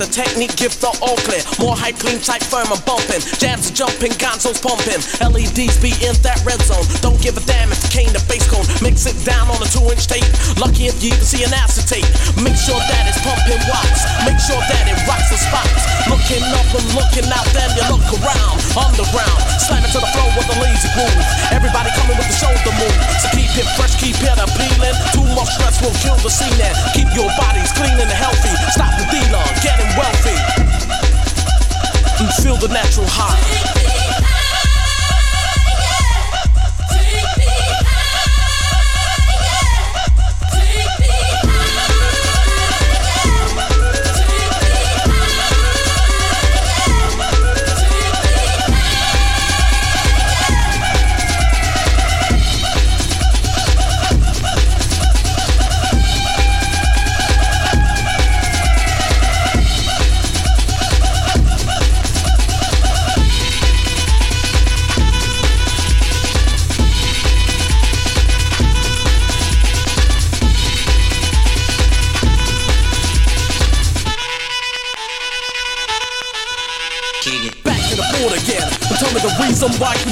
the technique, gift all clear. More high clean, tight, firm, and bumping. Jams jumping, gonzos pumping. Feel the natural high.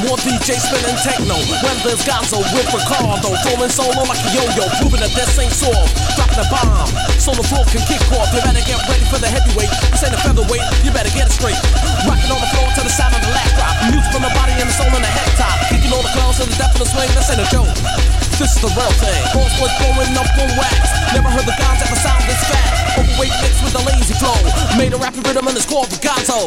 DJ spinning techno. When there's Gonzo with Ricardo, throwing solo like a yo-yo, proving that this ain't soft. Dropping a bomb, so the floor can kick off. You better get ready for the heavyweight. This ain't a featherweight, you better get it straight. Rocking on the floor to the sound of the last drop. Music from the body and the soul in the head top. Kicking all the clowns to the depth of the swing. This ain't a joke. This is the real thing. Horse was going up on wax. Never heard the guns at the sound this fat. Overweight mixed with a lazy flow. Made a rapping rhythm and it's called the Gonzo.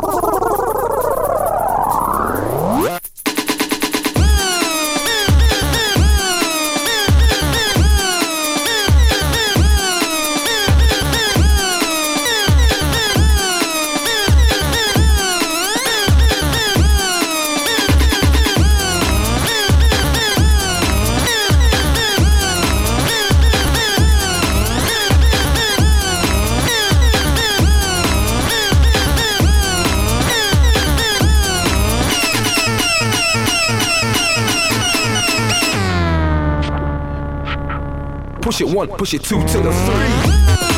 one, push it two to the three.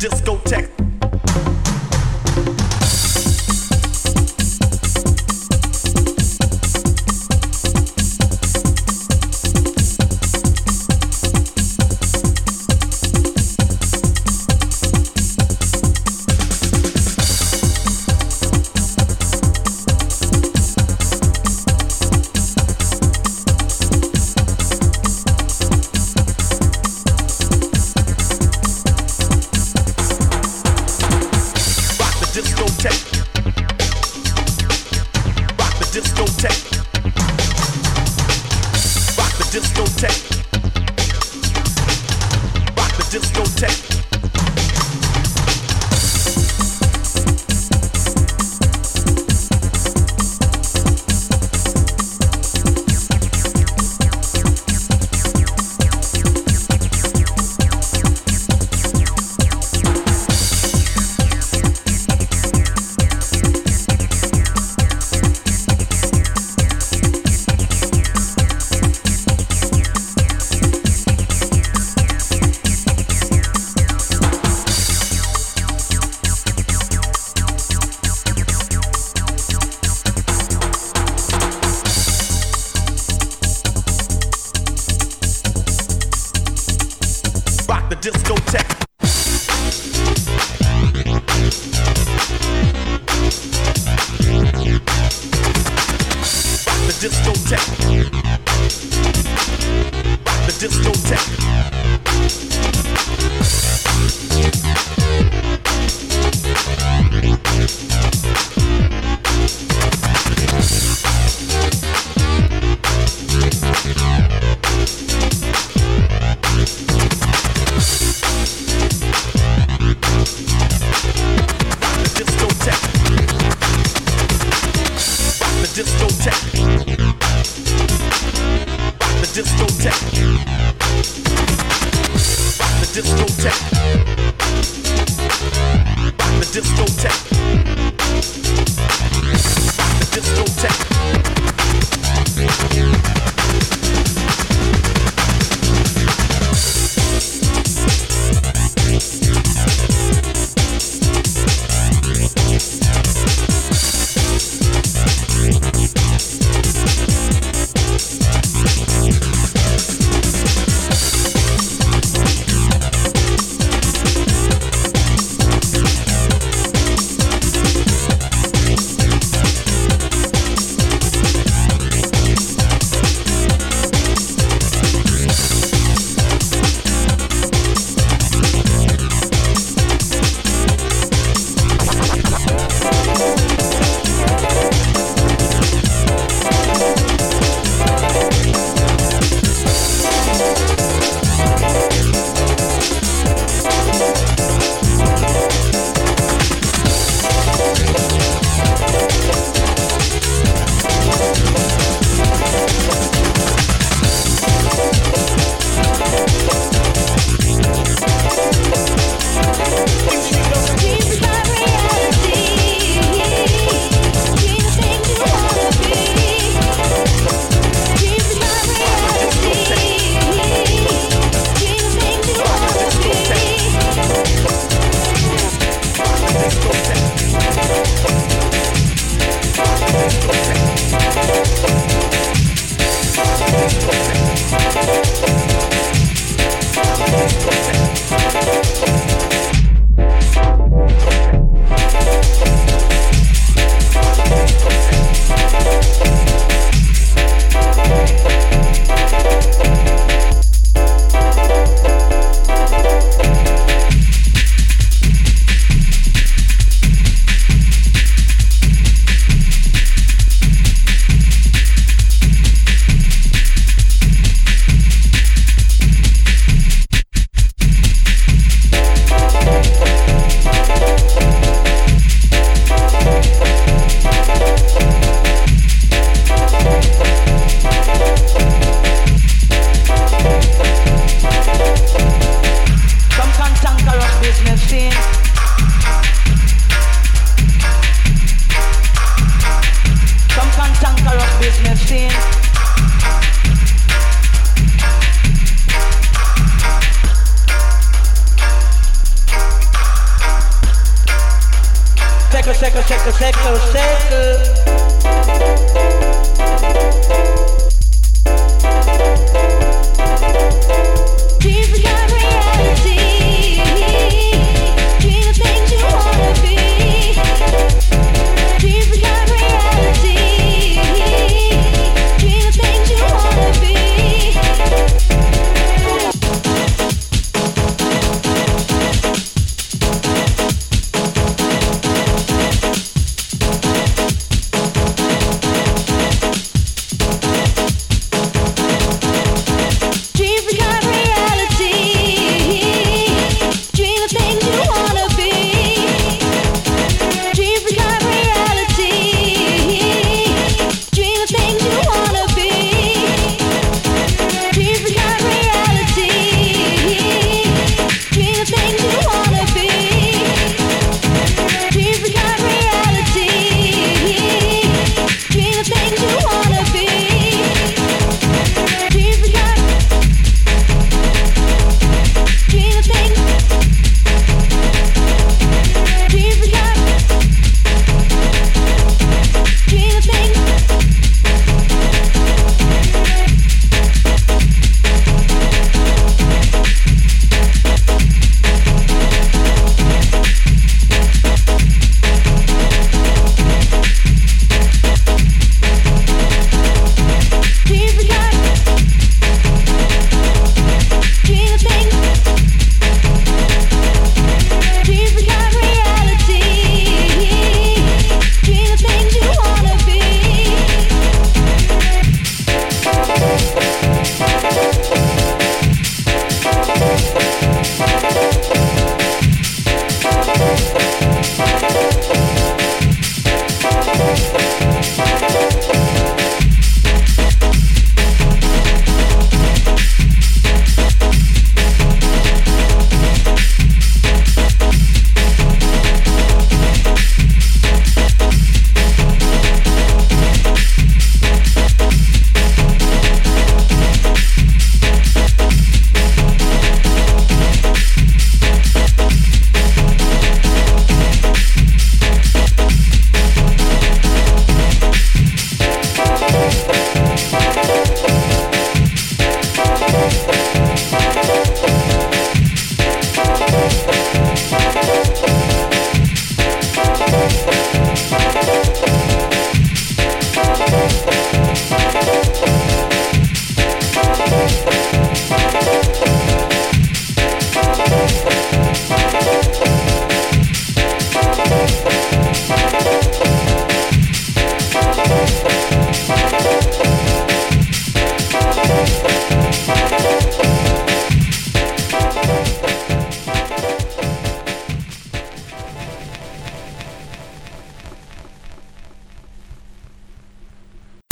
discotheque.